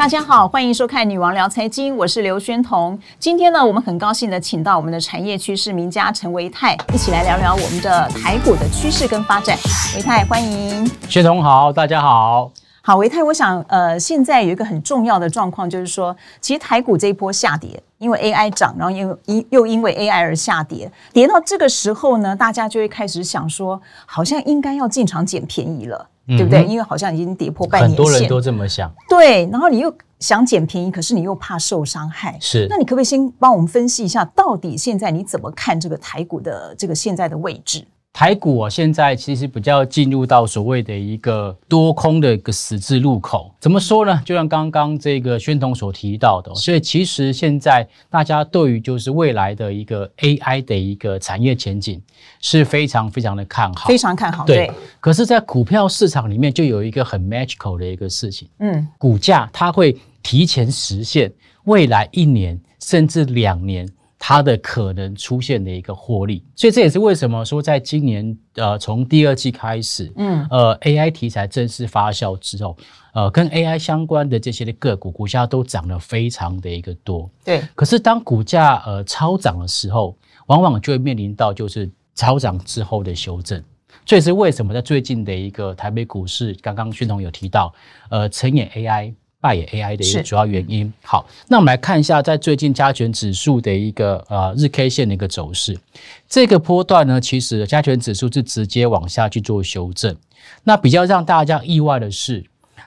大家好，欢迎收看《女王聊财经》，我是刘宣彤。今天呢，我们很高兴的请到我们的产业趋势名家陈维泰，一起来聊聊我们的台股的趋势跟发展。维泰，欢迎。宣彤好，大家好。好，维泰，我想，呃，现在有一个很重要的状况，就是说，其实台股这一波下跌，因为 AI 涨，然后又因又因为 AI 而下跌，跌到这个时候呢，大家就会开始想说，好像应该要进场捡便宜了。对不对？因为好像已经跌破半年线，很多人都这么想。对，然后你又想捡便宜，可是你又怕受伤害。是，那你可不可以先帮我们分析一下，到底现在你怎么看这个台股的这个现在的位置？台股啊，现在其实比较进入到所谓的一个多空的一个十字路口。怎么说呢？就像刚刚这个宣彤所提到的，所以其实现在大家对于就是未来的一个 AI 的一个产业前景是非常非常的看好，非常看好。对。可是，在股票市场里面，就有一个很 magical 的一个事情，嗯，股价它会提前实现未来一年甚至两年。它的可能出现的一个获利，所以这也是为什么说在今年呃从第二季开始，嗯呃 AI 题材正式发酵之后，呃跟 AI 相关的这些的个股股价都涨了非常的一个多。对，可是当股价呃超涨的时候，往往就会面临到就是超涨之后的修正。这也是为什么在最近的一个台北股市，刚刚轩彤有提到，呃成也 AI。败也 AI 的一个主要原因。好，那我们来看一下，在最近加权指数的一个呃日 K 线的一个走势。这个波段呢，其实加权指数是直接往下去做修正。那比较让大家意外的是，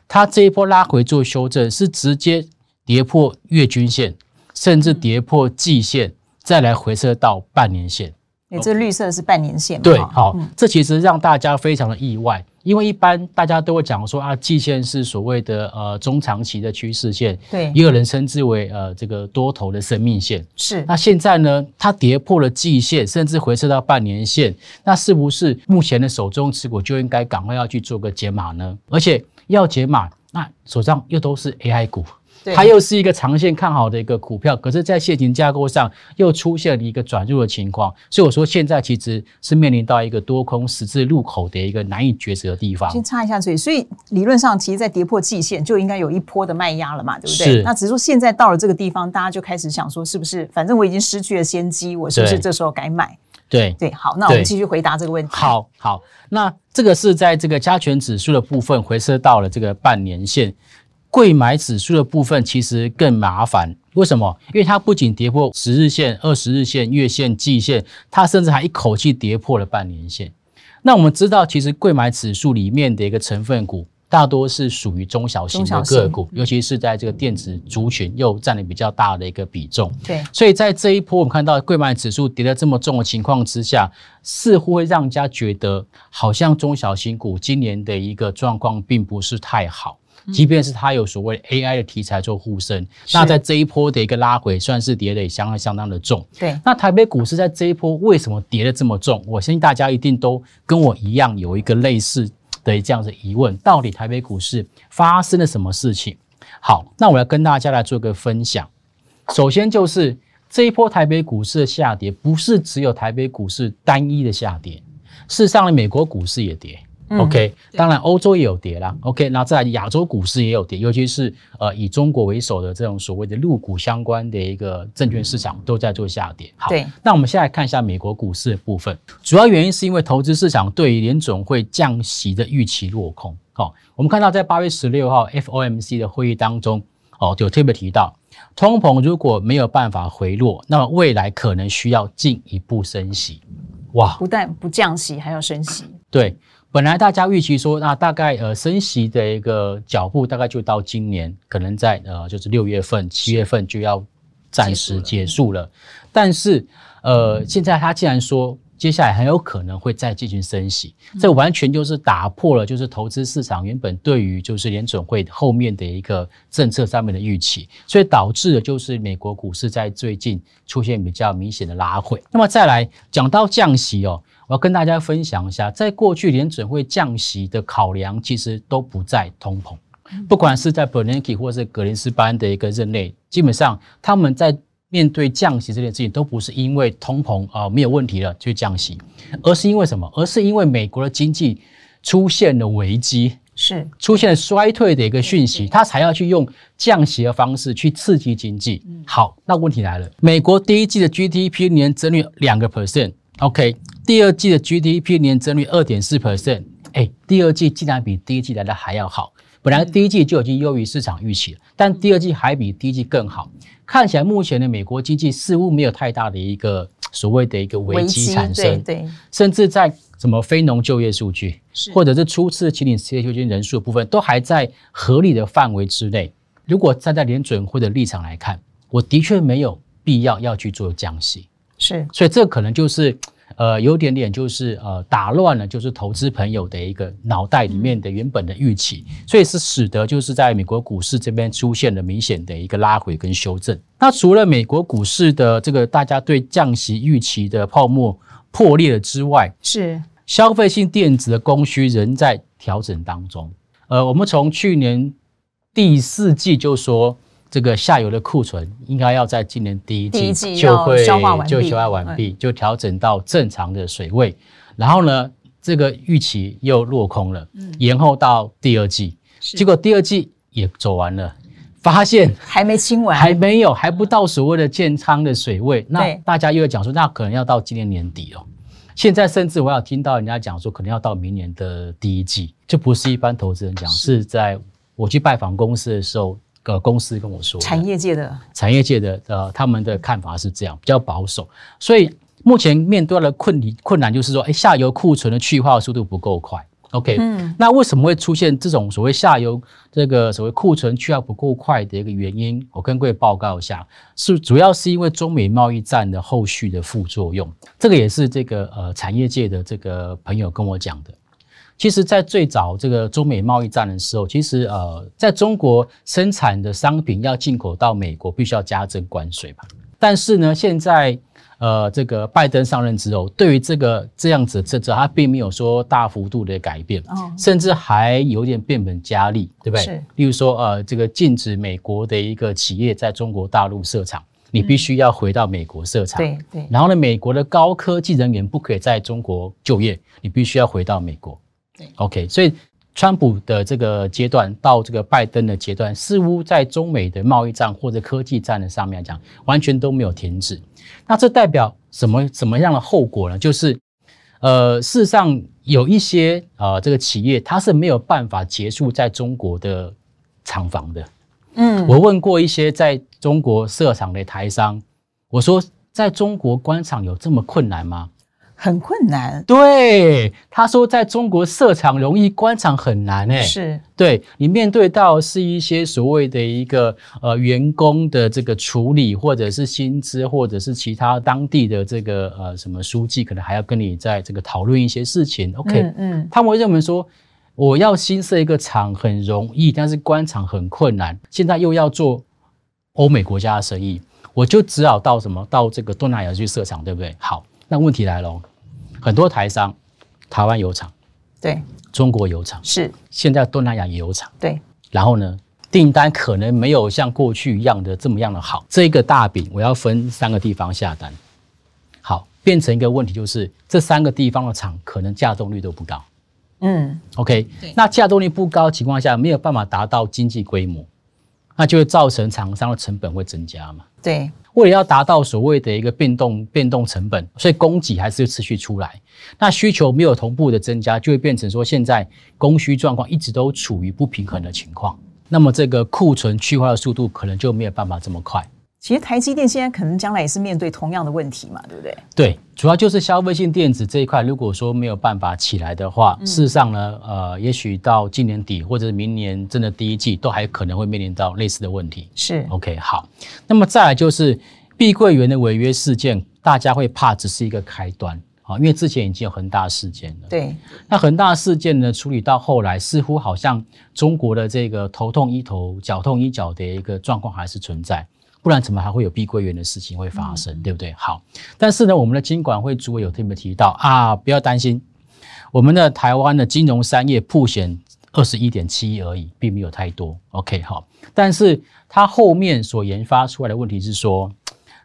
它这一波拉回做修正，是直接跌破月均线，甚至跌破季线，再来回撤到半年线。诶，这绿色是半年线。对，好，这其实让大家非常的意外。因为一般大家都会讲说啊，季线是所谓的呃中长期的趋势线，对，也有人称之为呃这个多头的生命线。是。那现在呢，它跌破了季线，甚至回撤到半年线，那是不是目前的手中持股就应该赶快要去做个解码呢？而且要解码，那手上又都是 AI 股。它又是一个长线看好的一个股票，可是，在线型架构上又出现了一个转入的情况，所以我说现在其实是面临到一个多空十字路口的一个难以抉择的地方。先插一下嘴，所以理论上，其实，在跌破季线就应该有一波的卖压了嘛，对不对？是。那只是说现在到了这个地方，大家就开始想说，是不是反正我已经失去了先机，我是不是这时候该买？对对，好，那我们继续回答这个问题。好好，那这个是在这个加权指数的部分回撤到了这个半年线。柜买指数的部分其实更麻烦，为什么？因为它不仅跌破十日线、二十日线、月线、季线，它甚至还一口气跌破了半年线。那我们知道，其实贵买指数里面的一个成分股大多是属于中小型的个股，尤其是在这个电子族群又占了比较大的一个比重。对，所以在这一波我们看到贵买指数跌得这么重的情况之下，似乎会让人家觉得好像中小型股今年的一个状况并不是太好。即便是它有所谓 AI 的题材做护身，那在这一波的一个拉回，算是跌得也相当相当的重。对，那台北股市在这一波为什么跌得这么重？我相信大家一定都跟我一样有一个类似的这样的疑问：到底台北股市发生了什么事情？好，那我要跟大家来做个分享。首先就是这一波台北股市的下跌，不是只有台北股市单一的下跌，事实上呢，美国股市也跌。OK，当然欧洲也有跌啦。OK，那在亚洲股市也有跌，尤其是呃以中国为首的这种所谓的入股相关的一个证券市场都在做下跌。好，那我们现在看一下美国股市的部分，主要原因是因为投资市场对于联总会降息的预期落空。好，我们看到在八月十六号 FOMC 的会议当中，哦，就特别提到，通膨如果没有办法回落，那么未来可能需要进一步升息。哇，不但不降息，还要升息。对。本来大家预期说，那大概呃升息的一个脚步大概就到今年，可能在呃就是六月份、七月份就要暂时结束了。但是呃现在他既然说接下来很有可能会再进行升息，这完全就是打破了就是投资市场原本对于就是联准会后面的一个政策上面的预期，所以导致的就是美国股市在最近出现比较明显的拉回。那么再来讲到降息哦。我要跟大家分享一下，在过去联准会降息的考量，其实都不在通膨。不管是在 Bernanke 或是格林斯潘的一个任内，基本上他们在面对降息这件事情，都不是因为通膨啊、呃、没有问题了去降息，而是因为什么？而是因为美国的经济出现了危机，是出现了衰退的一个讯息，它才要去用降息的方式去刺激经济。好，那问题来了，美国第一季的 GDP 年增率两个 percent，OK，第二季的 GDP 年增率二点四 percent，哎，第二季竟然比第一季来的还要好。本来第一季就已经优于市场预期了，但第二季还比第一季更好。看起来目前的美国经济似乎没有太大的一个 所谓的一个危机产生，对，对，甚至在什么非农就业数据，或者是初次青年失业救济金人数的部分，都还在合理的范围之内。如果站在联准会的立场来看，我的确没有必要要去做降息，是，所以这可能就是。呃，有点点就是呃，打乱了就是投资朋友的一个脑袋里面的原本的预期，嗯，所以是使得就是在美国股市这边出现了明显的一个拉回跟修正。那除了美国股市的这个大家对降息预期的泡沫破裂了之外，是消费性电子的供需仍在调整当中。呃，我们从去年第四季就说。这个下游的库存应该要在今年第一季就会消化完毕，就消化完毕，就调整到正常的水位。然后呢，这个预期又落空了，延后到第二季。结果第二季也走完了，发现还没清完，还没有，还不到所谓的建仓的水位。那大家又要讲说，那可能要到今年年底哦。现在甚至我要听到人家讲说，可能要到明年的第一季，这不是一般投资人讲，是在我去拜访公司的时候。个公司跟我说，产业界的产业界的呃，他们的看法是这样，比较保守。所以目前面对的困难困难就是说，哎，下游库存的去化速度不够快。OK，嗯，那为什么会出现这种所谓下游这个所谓库存去化不够快的一个原因？我跟各位报告一下，是主要是因为中美贸易战的后续的副作用。这个也是这个呃产业界的这个朋友跟我讲的。其实，在最早这个中美贸易战的时候，其实呃，在中国生产的商品要进口到美国，必须要加征关税吧。但是呢，现在呃，这个拜登上任之后，对于这个这样子的政策，他并没有说大幅度的改变，甚至还有点变本加厉，对不对？是。例如说，呃，这个禁止美国的一个企业在中国大陆设厂，你必须要回到美国设厂。对对。然后呢，美国的高科技人员不可以在中国就业，你必须要回到美国。OK，所以川普的这个阶段到这个拜登的阶段，似乎在中美的贸易战或者科技战的上面来讲，完全都没有停止。那这代表什么什么样的后果呢？就是呃，事实上有一些呃这个企业它是没有办法结束在中国的厂房的。嗯，我问过一些在中国设厂的台商，我说在中国关厂有这么困难吗？很困难，对他说，在中国设厂容易，官场很难诶。是，对你面对到是一些所谓的一个呃员工的这个处理，或者是薪资，或者是其他当地的这个呃什么书记，可能还要跟你在这个讨论一些事情。OK，嗯，嗯，他们会认为说，我要新设一个厂很容易，但是官场很困难。现在又要做欧美国家的生意，我就只好到什么到这个东南亚去设厂，对不对？好，那问题来了。很多台商，台湾有厂，对，中国有厂，是，现在东南亚也有厂，对。然后呢，订单可能没有像过去一样的这么样的好。这个大饼我要分三个地方下单，好，变成一个问题就是这三个地方的厂可能稼动率都不高。嗯，OK，对。那稼动率不高的情况下，没有办法达到经济规模，那就会造成厂商的成本会增加嘛？对。为了要达到所谓的一个变动变动成本，所以供给还是持续出来。那需求没有同步的增加，就会变成说现在供需状况一直都处于不平衡的情况。那么这个库存去化的速度可能就没有办法这么快。其实台积电现在可能将来也是面对同样的问题嘛，对不对？对，主要就是消费性电子这一块，如果说没有办法起来的话，嗯、事实上呢，呃，也许到今年底或者是明年真的第一季，都还可能会面临到类似的问题。是，OK，好。那么再来就是碧桂园的违约事件，大家会怕只是一个开端啊，因为之前已经有恒大事件了。对，那恒大事件呢，处理到后来，似乎好像中国的这个头痛医头，脚痛医脚的一个状况还是存在。不然怎么还会有碧桂园的事情会发生，嗯、对不对？好，但是呢，我们的金管会主委有特别提到啊，不要担心，我们的台湾的金融商业曝险二十一点七亿而已，并没有太多。OK，好，但是它后面所研发出来的问题是说，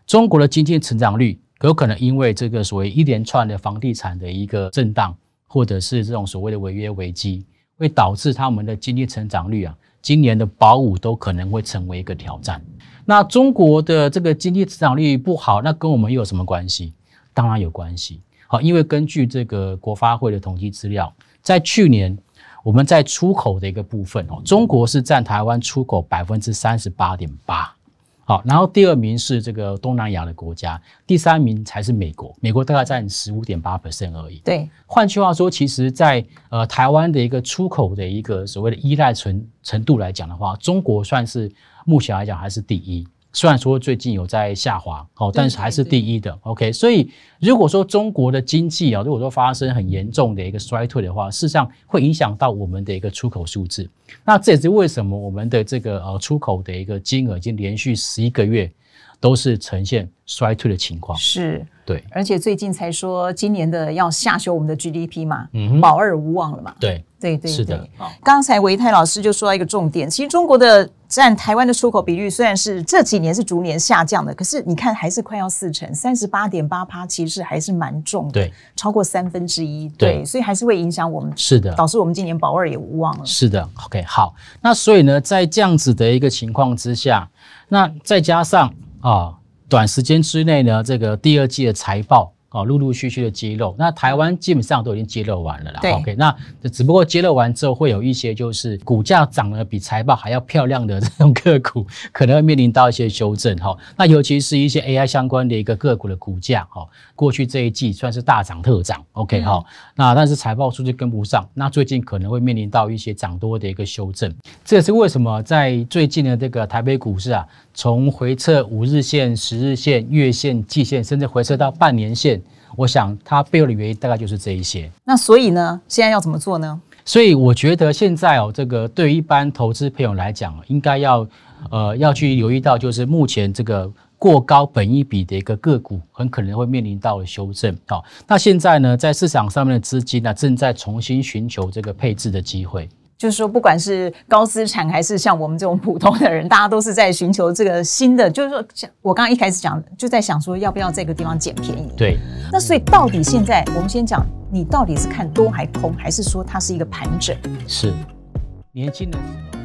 中国的经济成长率有可能因为这个所谓一连串的房地产的一个震荡，或者是这种所谓的违约危机，会导致他们的经济成长率啊，今年的保五都可能会成为一个挑战。那中国的这个经济成长率不好，那跟我们又有什么关系？当然有关系。好，因为根据这个国发会的统计资料，在去年我们在出口的一个部分哦，中国是占台湾出口百分之三十八点八。好，然后第二名是这个东南亚的国家，第三名才是美国，美国大概占十五点八 percent 而已。对，换句话说，其实在呃台湾的一个出口的一个所谓的依赖程程度来讲的话，中国算是目前来讲还是第一。虽然说最近有在下滑，哦，但是还是第一的。OK，所以如果说中国的经济啊，如果说发生很严重的一个衰退的话，事实上会影响到我们的一个出口数字。那这也是为什么我们的这个呃出口的一个金额已经连续十一个月都是呈现衰退的情况。是，对，而且最近才说今年的要下修我们的 GDP 嘛，嗯，保二无望了嘛。对，对对对，是的。刚才维泰老师就说到一个重点，其实中国的。占台湾的出口比率虽然是这几年是逐年下降的，可是你看还是快要四成，三十八点八趴，其实还是蛮重的，对，超过三分之一，对，所以还是会影响我们，是的，导致我们今年保二也无望了，是的，OK，好，那所以呢，在这样子的一个情况之下，那再加上啊，短时间之内呢，这个第二季的财报。哦，陆陆续续的揭露，那台湾基本上都已经揭露完了啦。对，OK，那只不过揭露完之后，会有一些就是股价涨得比财报还要漂亮的 这种个股，可能会面临到一些修正哈。那尤其是一些 AI 相关的一个个股的股价哈，过去这一季算是大涨特涨，OK 哈、嗯。那但是财报数据跟不上，那最近可能会面临到一些涨多的一个修正。这也是为什么在最近的这个台北股市啊，从回撤五日线、十日线、月线、季线，甚至回撤到半年线。我想它背后的原因大概就是这一些。那所以呢，现在要怎么做呢？所以我觉得现在哦，这个对于一般投资朋友来讲，应该要呃要去留意到，就是目前这个过高本益比的一个个股，很可能会面临到修正。好，那现在呢，在市场上面的资金呢，正在重新寻求这个配置的机会。就是说，不管是高资产还是像我们这种普通的人，大家都是在寻求这个新的。就是说，像我刚刚一开始讲，就在想说，要不要这个地方捡便宜？对。那所以，到底现在我们先讲，你到底是看多还空，还是说它是一个盘整？是，年轻人。